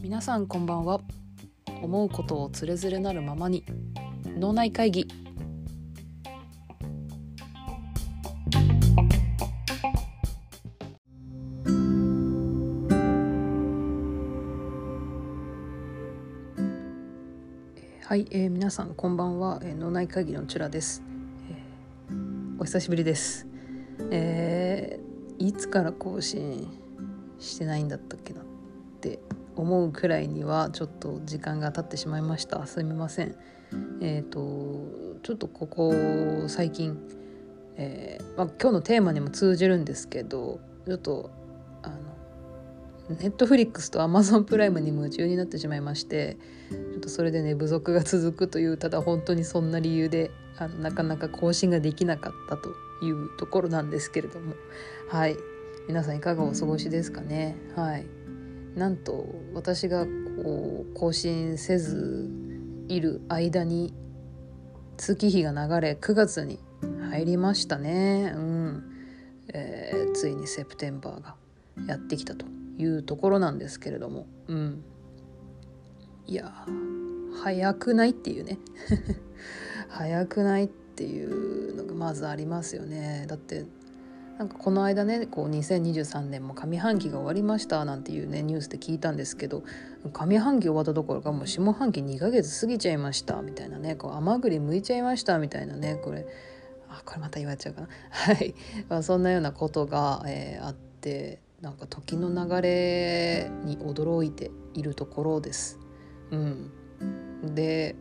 皆さんこんばんは。思うことをつれづれなるままに脳内会議。はい、えー、皆さんこんばんは、えー、脳内会議のチュラです、えー、お久しぶりです、えー、いつから更新してないんだったっけなって思うくらいにはちょっと時間が経ってしまいました。すみません。えっ、ー、とちょっとここ最近、えーまあ、今日のテーマにも通じるんですけどちょっとあのネットフリックスとアマゾンプライムに夢中になってしまいましてちょっとそれでね部族が続くというただ本当にそんな理由であのなかなか更新ができなかったというところなんですけれども。はい。皆さんいかがお過ごしですかね。はい。なんと私がこう更新せずいる間に月日が流れ9月に入りましたね。うん、えー、ついにセプテンバーがやってきたというところなんですけれども。うん。いや早くないっていうね。早くないってていうのがまずありますよね。だってなんかこの間ねこう2023年も上半期が終わりましたなんていうねニュースで聞いたんですけど上半期終わったどころかもう下半期2ヶ月過ぎちゃいましたみたいなねこう甘栗剥いちゃいましたみたいなねこれあこれまた言われちゃうかな。はい、まあ、そんなようなことが、えー、あってなんか時の流れに驚いているところです。うん、で、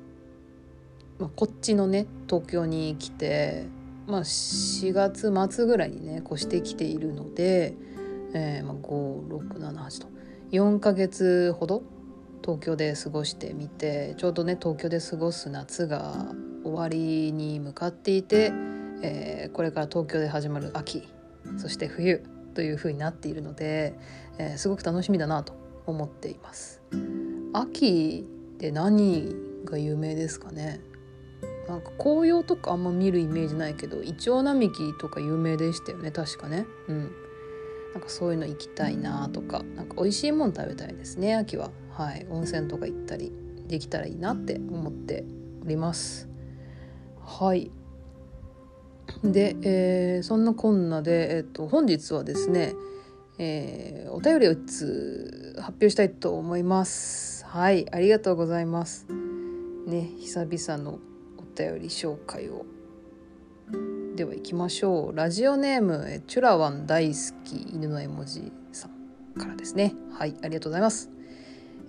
まあ、こっちのね東京に来て、まあ、4月末ぐらいにね越してきているので、えーまあ、5678と4ヶ月ほど東京で過ごしてみてちょうどね東京で過ごす夏が終わりに向かっていて、えー、これから東京で始まる秋そして冬という風になっているので、えー、すごく楽しみだなと思っています。秋って何が有名ですかね？なんか紅葉とかあんま見るイメージないけどイチョウ並木とか有名でしたよね確かね。うん。なんかそういうの行きたいなとかなんか美味しいもん食べたいですね秋は。はい。温泉とか行ったりできたらいいなって思っております。はい。で、えー、そんなこんなで、えーと、本日はですね、えー、お便りを1つ発表したいと思います。はい、ありがとうございます。ね、久々の便り紹介を。では行きましょう。ラジオネーム、チュラワン大好き犬の絵文字さんからですね。はい、ありがとうございます。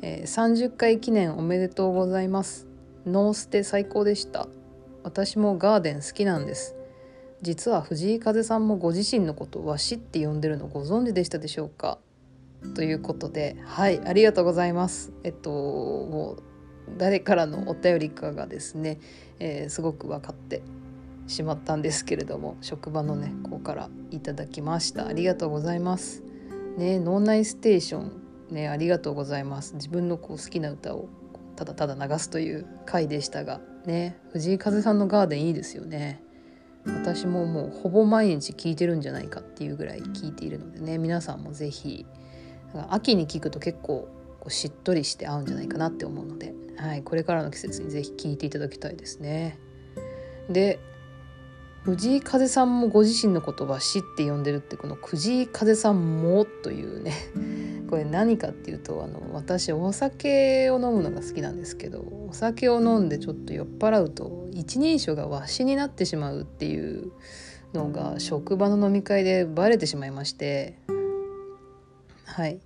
えー、30回記念おめでとうございます。ノーステ最高でした。私もガーデン好きなんです。実は藤井風さんもご自身のことをわしって呼んでるのご存知でしたでしょうか？ということではいありがとうございますえっともう誰からのお便りかがですね、えー、すごく分かってしまったんですけれども職場のね子からいただきました。ありがとうございます。ね脳内ステーションねありがとうございます。自分のこう好きな歌をただただ流すという回でしたがね藤井風さんのガーデンいいですよね。私ももうほぼ毎日聞いてるんじゃないかっていうぐらい聞いているのでね皆さんも是非秋に聞くと結構こうしっとりして合うんじゃないかなって思うので、はい、これからの季節に是非聞いていただきたいですね。で藤井風さんもご自身の言葉「死」って呼んでるってこの藤井風さんもというね これ何かっていうとあの私お酒を飲むのが好きなんですけどお酒を飲んでちょっと酔っ払うと一人称がわしになってしまうっていうのが職場の飲み会でバレてしまいましてはい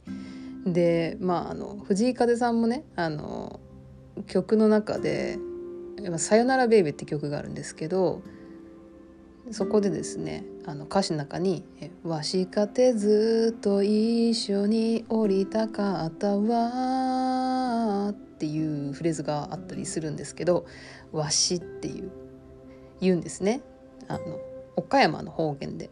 でまああの藤井風さんもねあの曲の中で「さよならベイビー」って曲があるんですけどそこでですねあの歌詞の中に「わしかてずっと一緒に降りたかったわ」っていうフレーズがあったりするんですけど「わし」っていう言うんですねあの岡山の方言で。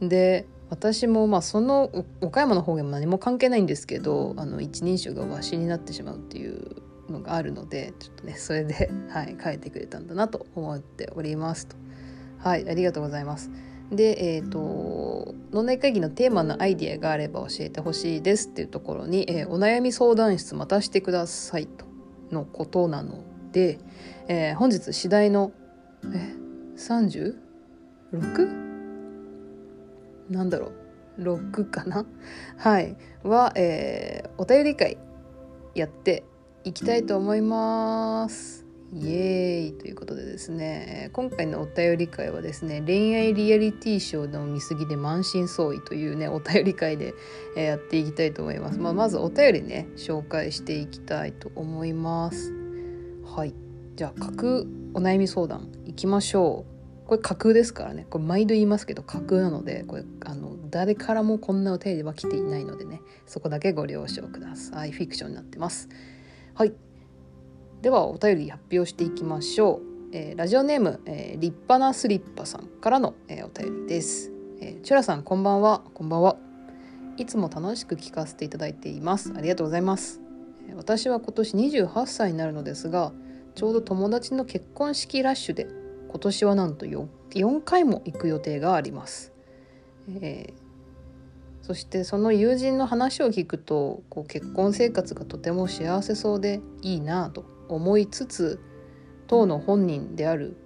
で私もまあその岡山の方言も何も関係ないんですけどあの一人称がわしになってしまうっていうのがあるのでちょっとねそれで、はい、書いてくれたんだなと思っておりますと。はいありがとうございますでえっ、ー、と脳内会議のテーマのアイディアがあれば教えてほしいですっていうところに、えー、お悩み相談室またしてくださいとのことなので、えー、本日次第のえ 36? なんだろう。6かな？はい。は、えー、お便り会やっていきたいと思います。イエーイということでですね今回のお便り会はですね恋愛リアリティショーの見過ぎで満身創痍というねお便り会で、えやっていきたいと思います、まあ、まずお便りね紹介していきたいと思います。はい。じゃあ架空お悩み相談いきましょう。これ架空ですからね。これ毎度言いますけど架空なのでこれあの誰からもこんなお便りは来ていないのでね。そこだけご了承ください。フィクションになってます。はい。ではお便り発表していきましょう、えー、ラジオネーム、えー、立派なスリッパさんからの、えー、お便りです、えー、チュラさんこんばんは。こんばんは。いつも楽しく聞かせていただいています。ありがとうございます。私は今年28歳になるのですがちょうど友達の結婚式ラッシュで今年はなんと 4, 4回も行く予定があります、えー、そしてその友人の話を聞くとこう結婚生活がとても幸せそうでいいなと思いつつ当の本人である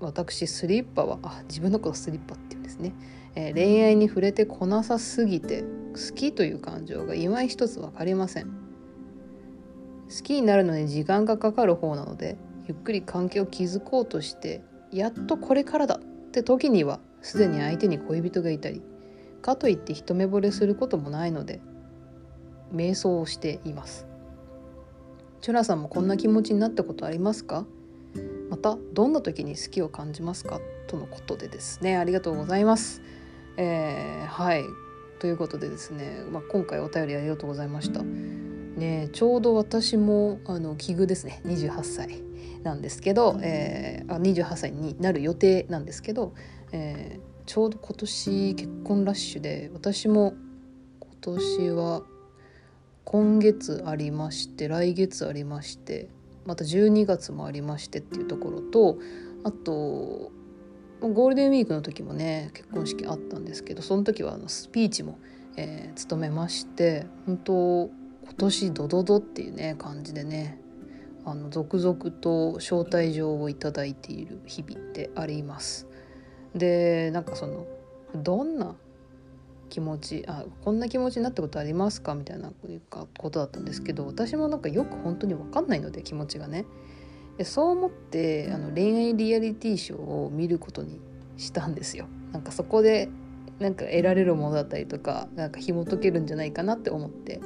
私スリッパはあ自分のことスリッパって言うんですね、えー、恋愛に触れてこなさすぎて好きという感情が今一つ分かりません。好きになるのに時間がかかる方なのでゆっくり関係を築こうとしてやっとこれからだって時にはすでに相手に恋人がいたりかといって一目惚れすることもないので瞑想をしています。チュラさんもこんな気持ちになったことありますか？またどんな時に好きを感じますか？とのことでですね。ありがとうございます。えー、はい。ということでですね、まあ、今回お便りありがとうございました。ねちょうど私もあの奇遇ですね。28歳。なんですけど、えー、あ28歳になる予定なんですけど、えー、ちょうど今年結婚ラッシュで私も今年は今月ありまして来月ありましてまた12月もありましてっていうところとあとゴールデンウィークの時もね結婚式あったんですけどその時はあのスピーチも、えー、務めまして本当今年ドドドっていうね感じでねあの続々と招待状をいただいている日々であります。でなんかそのどんな気持ちあこんな気持ちになったことありますか？みたいなことだったんですけど私もなんかよく本当に分かんないので気持ちがね。でそう思ってあの恋愛リアリティショーを見ることにしたんですよ。なんかそこでなんか得られるものだったりとかなんか紐解けるんじゃないかなって思って。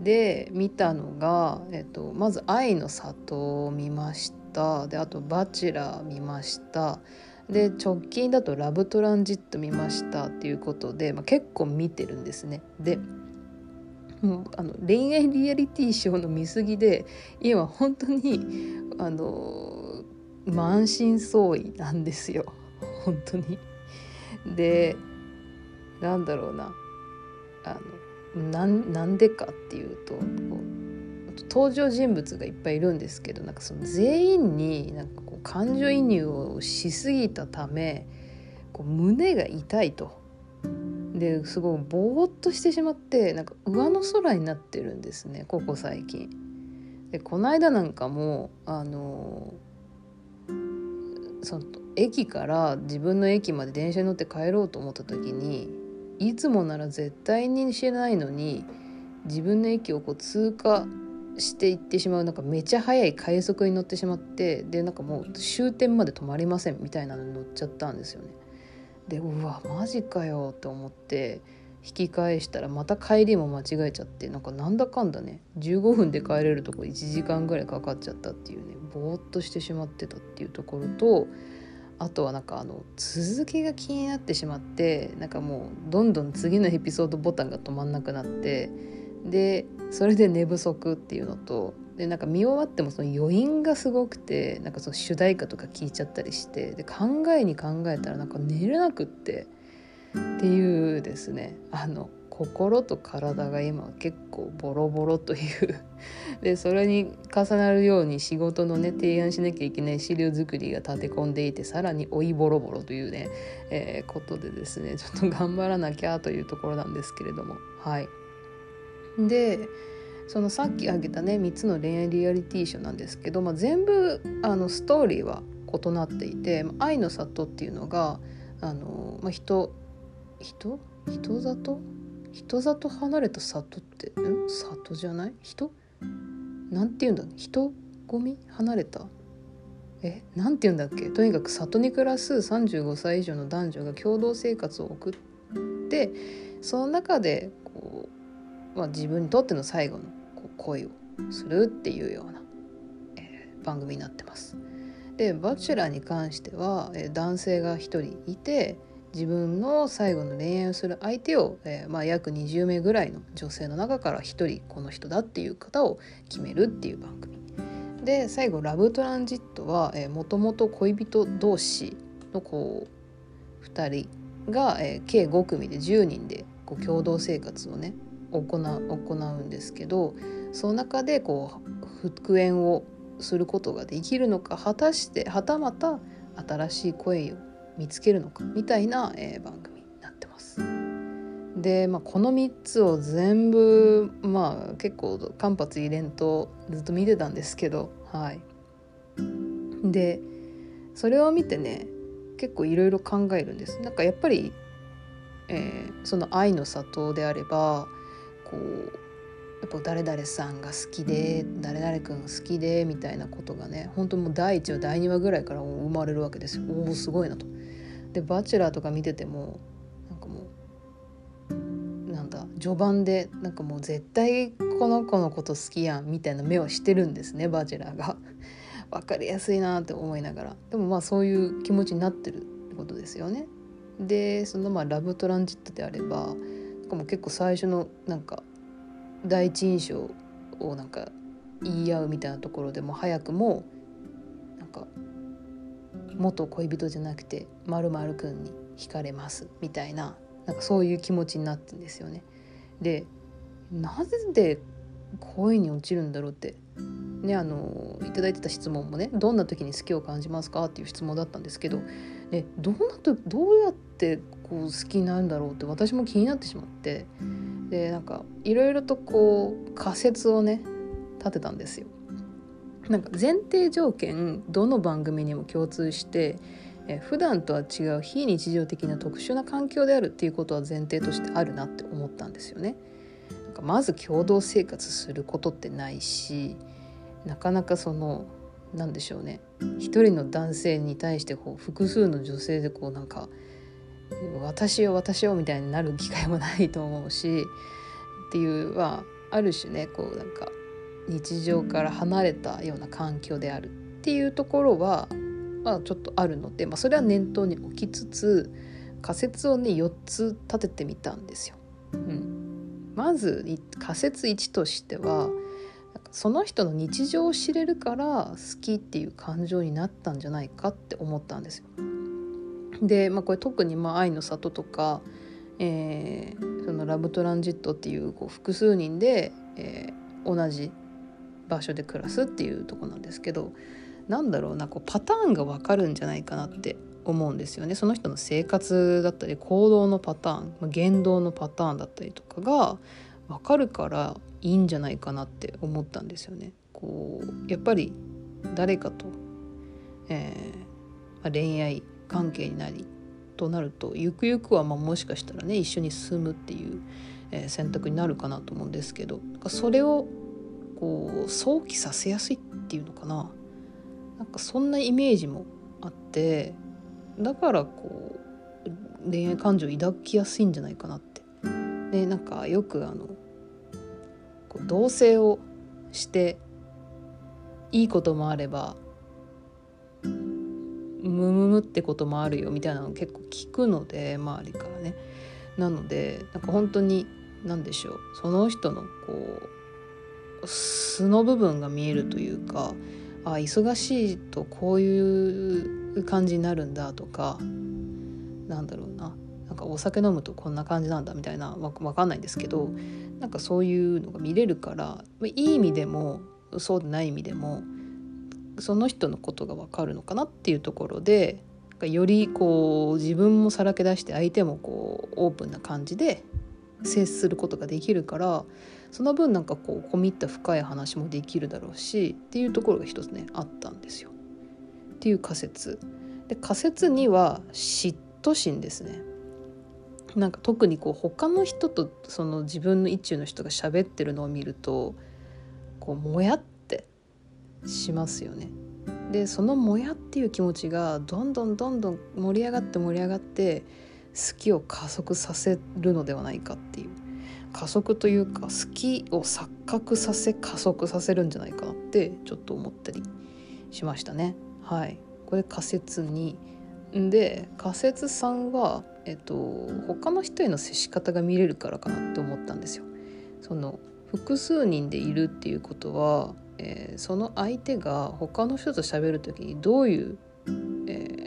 で見たのが、えっと、まず「愛の里」を見ました。であと「バチェラー」見ました。で直近だと「ラブトランジット」見ました。っていうことで、まあ、結構見てるんですね。でもうあの恋愛リアリティショーの見過ぎで今本当にあの満身創痍なんですよ。本当に。でなんだろうな。あのなんでかっていうと登場人物がいっぱいいるんですけどなんかその全員になんかこう感情移入をしすぎたためこう胸が痛いと。ですごいぼーっとしてしまってなんか上の空になってるんですねここ最近。でこの間なんかもあのその駅から自分の駅まで電車に乗って帰ろうと思った時にいつもなら絶対にしないのに自分の駅をこう通過していってしまうなんかめちゃ速い快速に乗ってしまってでなんかもう終点まで止まりませんみたいなのに乗っちゃったんですよね。でうわマジかよと思って引き返したらまた帰りも間違えちゃってなんかなんだかんだね15分で帰れるとこ1時間ぐらいかかっちゃったっていうねぼーっとしてしまってたっていうところとあとはなんかあの続きが気になってしまってなんかもうどんどん次のエピソードボタンが止まんなくなってでそれで寝不足っていうのとでなんか見終わってもその余韻がすごくてなんかその主題歌とか聞いちゃったりしてで考えに考えたらなんか寝れなくってっていうですね。あの心と体が今結構ボロボロという。でそれに重なるように仕事のね提案しなきゃいけない資料作りが立て込んでいてさらに老いボロボロというね、えー、ことでですねちょっと頑張らなきゃというところなんですけれども。はい。でそのさっき挙げたね3つの恋愛リアリティショーなんですけど、まあ、全部あのストーリーは異なっていて「愛の里」っていうのがあの、まあ、人人？人里？人里離れた里ってん？里じゃない？人？なんて言うんだ？人混み離れた？え？なんて言うんだっけ？とにかく里に暮らす35歳以上の男女が共同生活を送ってその中でこう、まあ、自分にとっての最後のこう恋をするっていうような、えー、番組になってます。で「バチェラー」に関しては、えー、男性が1人いて自分の最後の恋愛をする相手を、えー、まあ、約20名ぐらいの女性の中から1人この人だっていう方を決めるっていう番組。で最後「ラブトランジットは」もともと恋人同士のこう2人が、えー、計5組で10人でこう共同生活をね行うんですけどその中でこう復縁をすることができるのか果たしてはたまた新しい声を見つけるのかみたいな、えー、番組になってます。で、まあ、この3つを全部まあ結構間髪入れんとずっと見てたんですけどはい。でそれを見てね結構いろいろ考えるんです。なんかやっぱり、えー、その愛の里であればこうやっぱ誰々さんが好きで誰々君好きでみたいなことがね本当もう第1話第2話ぐらいから生まれるわけですよおおすごいなと。で「バチェラー」とか見ててもなんかもうなんだ序盤でなんかもう絶対この子のこと好きやんみたいな目をしてるんですねバチェラーが。分かりやすいなって思いながらでもまあそういう気持ちになってるってことですよね。でそのまあラブトランジットであればなんかもう結構最初のなんか第一印象をなんか言い合うみたいなところでも早くも元恋人じゃなくてまるくんに惹かれますみたいななんかそういう気持ちになってんですよね。でなぜで恋に落ちるんだろうってねあのいただいてた質問もねどんな時に好きを感じますかっていう質問だったんですけど、ね、どうなとどうやってこう好きになるんだろうって私も気になってしまってでなんかいろいろとこう仮説をね立てたんですよ。なんか前提条件どの番組にも共通してえ普段とは違う非日常的な特殊な環境であるっていうことは前提としてあるなって思ったんですよね。なんかまず共同生活することってないしなかなかその何でしょうね一人の男性に対してこう複数の女性でこうなんか私を私をみたいになる機会もないと思うしっていうはある種ねこうなんか日常から離れたような環境であるっていうところは、まあ、ちょっとあるので、まあ、それは念頭に置きつつ仮説をね4つ立ててみたんですよ。うん、まず仮説1としてはその人の日常を知れるから好きっていう感情になったんじゃないかって思ったんですよ。で、まあ、これ特にまあ愛の里とか、えー、そのラブトランジットっていうこう複数人で、えー、同じ場所で暮らすっていうとこなんですけどなんだろうなこうパターンが分かるんじゃないかなって思うんですよねその人の生活だったり行動のパターン言動のパターンだったりとかが分かるからいいんじゃないかなって思ったんですよね。こうやっぱり誰かと、えー、恋愛関係になりとなるとゆくゆくはまあもしかしたらね一緒に進むっていう、えー、選択になるかなと思うんですけどそれをこう想起させやすいっていうのかな。なんかそんなイメージもあってだからこう恋愛感情を抱きやすいんじゃないかなって。でなんかよくあのこう同棲をしていいこともあればムムムってこともあるよみたいなの結構聞くので周りからね。なのでなんか本当に何でしょう。その人のこう素の部分が見えるというかあ忙しいとこういう感じになるんだとかなんだろうな。なんかお酒飲むとこんな感じなんだみたいなわ分かんないんですけどなんかそういうのが見れるからいい意味でもそうでない意味でもその人のことが分かるのかなっていうところでよりこう自分もさらけ出して相手もこうオープンな感じで接することができるからその分なんかこう込み入った深い話もできるだろうしっていうところが一つねあったんですよ。っていう仮説。で仮説には嫉妬心ですね。なんか特にこう他の人とその自分の一中の人が喋ってるのを見るとこうもやってしますよね。でそのもやっていう気持ちがどんどんどんどん盛り上がって盛り上がって好きを加速させるのではないかっていう加速というか好きを錯覚させ加速させるんじゃないかなってちょっと思ったりしましたね。はいこれ仮説2で仮説3は、えっと、他の人への接し方が見れるからかなって思ったんですよ。その複数人でいるっていうことはえー、その相手が他の人と喋る時にどういう、えー、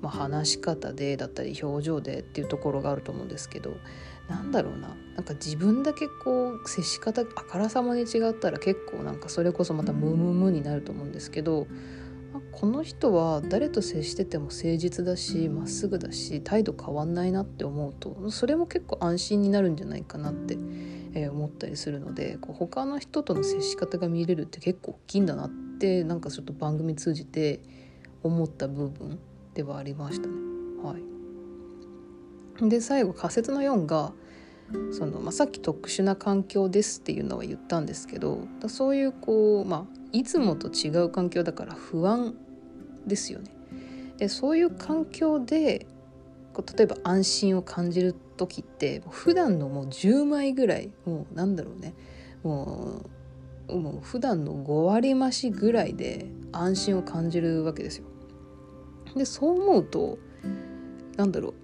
まあ、話し方でだったり表情でっていうところがあると思うんですけどなんだろうな。なんか自分だけこう接し方あからさまに違ったら結構なんかそれこそまたムムムになると思うんですけどこの人は誰と接してても誠実だしまっすぐだし態度変わんないなって思うとそれも結構安心になるんじゃないかなってえー、思ったりするのでこう他の人との接し方が見れるって結構大きいんだなってなんかちょっと番組通じて思った部分ではありましたね。はい、で最後仮説の4がその、まあ、さっき特殊な環境ですっていうのは言ったんですけどそういうこう、まあ、いつもと違う環境だから不安ですよね。でそういう環境でこう例えば安心を感じる時って普段のもう10枚ぐらいもうなんだろうねもうもう普段の5割増しぐらいで安心を感じるわけですよ。でそう思うとなんだろう。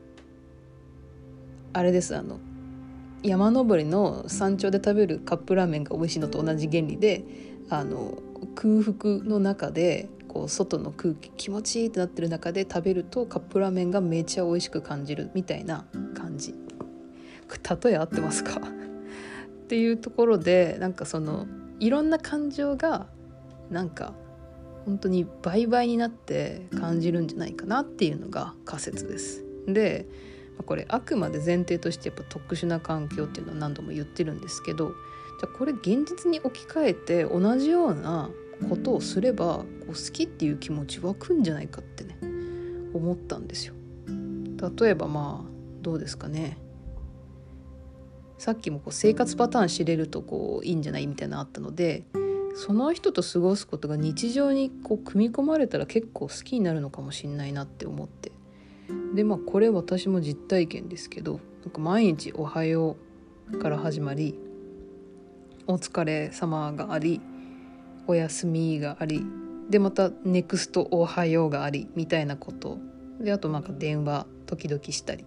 あれですあの山登りの山頂で食べるカップラーメンが美味しいのと同じ原理であの空腹の中でこう外の空気気持ちいいってなってる中で食べるとカップラーメンがめちゃ美味しく感じるみたいな感じ。例え合ってますか？っていうところでなんかそのいろんな感情がなんか本当に倍々になって感じるんじゃないかなっていうのが仮説です。でこれあくまで前提としてやっぱ特殊な環境っていうのは何度も言ってるんですけどじゃあこれ現実に置き換えて同じようなことをすればこう好きっていう気持ち湧くんじゃないかってね思ったんですよ。例えばまあどうですかねさっきもこう生活パターン知れるとこういいんじゃないみたいなのあったのでその人と過ごすことが日常にこう組み込まれたら結構好きになるのかもしんないなって思って。でまあこれ私も実体験ですけどなんか毎日「おはよう」から始まり「お疲れ様がありお休みがありでまたネクストおはようがありみたいなこと。であとなんか電話時々したり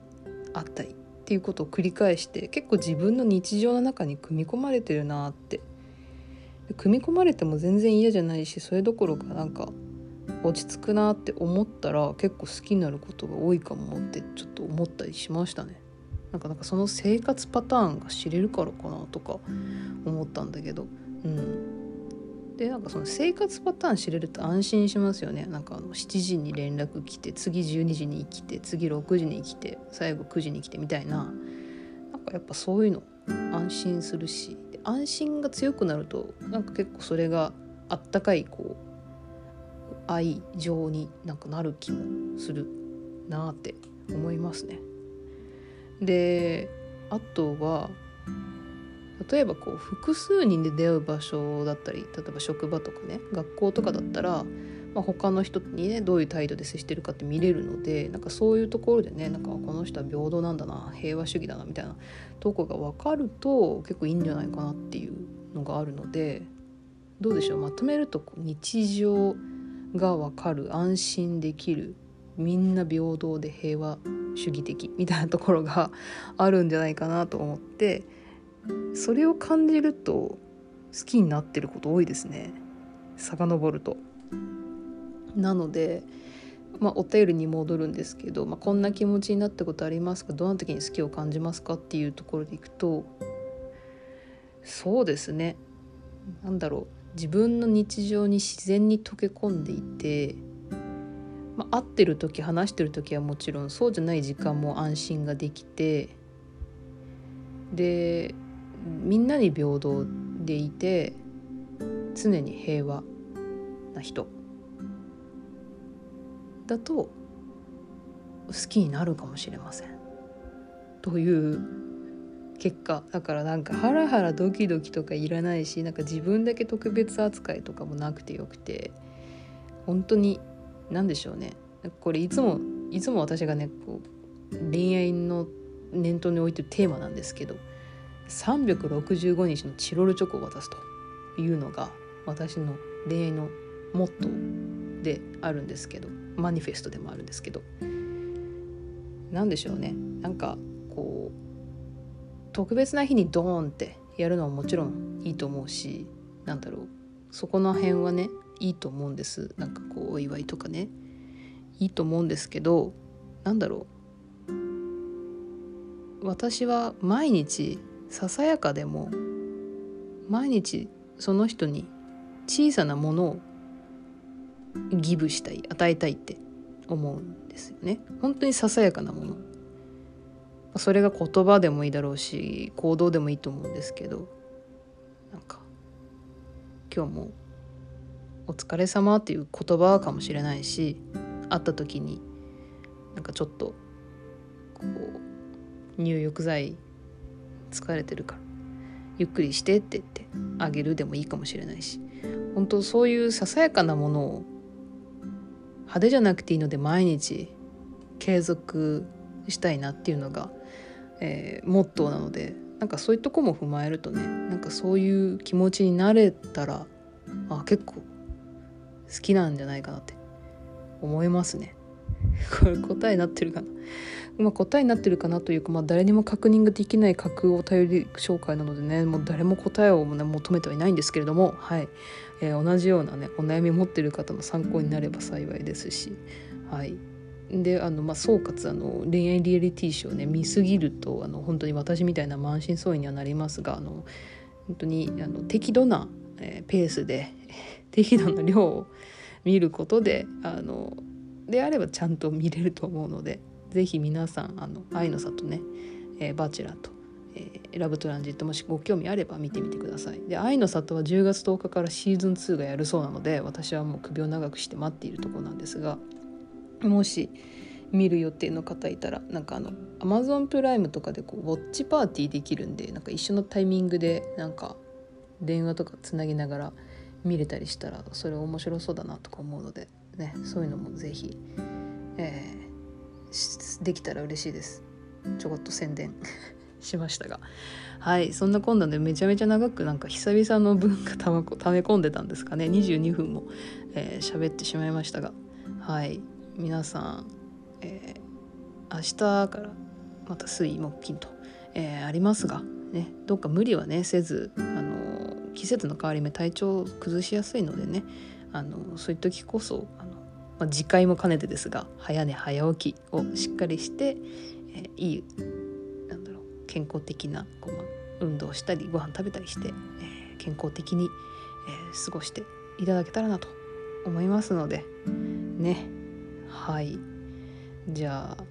あったりっていうことを繰り返して結構自分の日常の中に組み込まれてるなって組み込まれても全然嫌じゃないしそれどころかなんか落ち着くなって思ったら結構好きになることが多いかもってちょっと思ったりしましたね。なんかなんかその生活パターンが知れるからかなとか思ったんだけど。うん。でなんかその生活パターン知れると安心しますよね。なんかあの7時に連絡来て次12時に来て次6時に来て最後9時に来てみたいな。なんかやっぱそういうの安心するし。安心が強くなるとなんか結構それがあったかいこう愛情になんかなる気もするなって思いますね。であとは例えばこう複数人で出会う場所だったり例えば職場とかね学校とかだったら、まあ、他の人にねどういう態度で接してるかって見れるのでなんかそういうところでねなんかこの人は平等なんだな平和主義だなみたいなとこが分かると結構いいんじゃないかなっていうのがあるのでどうでしょうまとめると日常が分かる安心できるみんな平等で平和主義的みたいなところがあるんじゃないかなと思ってそれを感じると好きになってること多いですね遡ると。なのでまあ、お便りに戻るんですけど、まあ、こんな気持ちになったことありますか？どんな時に好きを感じますか？っていうところでいくとそうですね。何だろう。自分の日常に自然に溶け込んでいて、まあ、会ってる時話してる時はもちろんそうじゃない時間も安心ができてでみんなに平等でいて常に平和な人。だと好きになるかもしれません。という結果。だからなんかハラハラドキドキとかいらないしなんか自分だけ特別扱いとかもなくてよくて。本当に何でしょうね。これいつもいつも私がねこう恋愛の念頭に置いてるテーマなんですけど365日のチロルチョコを渡すというのが私の恋愛のモットーであるんですけど。マニフェストでもあるんですけど何でしょうね。なんかこう特別な日にドーンってやるのはもちろんいいと思うしなんだろう。そこの辺はねいいと思うんです。なんかこうお祝いとかね。いいと思うんですけどなんだろう。私は毎日ささやかでも毎日その人に小さなものをギブしたい与えたいって思うんですよね。本当にささやかなもの。それが言葉でもいいだろうし行動でもいいと思うんですけどなんか今日も「お疲れ様っていう言葉かもしれないし会った時になんかちょっとこう入浴剤疲れてるからゆっくりしてって言ってあげるでもいいかもしれないし本当そういうささやかなものを派手じゃなくていいので毎日継続したいなっていうのが、えー、モットーなのでなんかそういうとこも踏まえるとねなんかそういう気持ちになれたらあ結構好きなんじゃないかなって思いますね。これ答えになってるかな？まあ、答えになってるかなというか、まあ、誰にも確認ができない架空お便り紹介なのでねもう誰も答えを、ね、求めてはいないんですけれども、はい。えー、同じようなねお悩み持ってる方の参考になれば幸いですし、はい、であの、まあ、総括あの恋愛リアリティショーね見すぎるとあの本当に私みたいな満身創痍にはなりますがあの本当にあの適度な、えー、ペースで 適度な量を見ることであのであればちゃんと見れると思うので是非皆さんあの愛の里ね、えー、バチェラーと、えー、ラブトランジットもしご興味あれば見てみてください。で愛の里は10月10日からシーズン2がやるそうなので私はもう首を長くして待っているところなんですがもし見る予定の方いたらなんかあのアマゾンプライムとかでこうウォッチパーティーできるんでなんか一緒のタイミングでなんか電話とかつなぎながら見れたりしたらそれ面白そうだなとか思うのでねそういうのも是非、えー、できたら嬉しいです。ちょこっと宣伝。しましたが。はいそんなこんなでめちゃめちゃ長くなんか久々の文化たまため込んでたんですかね。22分も喋、えー、ってしまいましたが。はい皆さん、えー、明日からまた水木金と、えー、ありますが、ね、どっか無理はねせず、あの季節の変わり目体調崩しやすいのでねあのそういう時こそ、まあ、自戒も兼ねてですが早寝早起きをしっかりして、えー、いいなんだろう健康的なこう、運動したりご飯食べたりして、えー、健康的に、えー、過ごしていただけたらなと思いますのでね。はい。じゃあ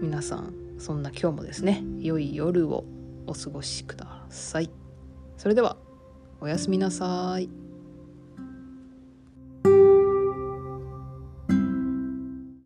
皆さんそんな今日もですね良い夜をお過ごしください。それではおやすみなさい。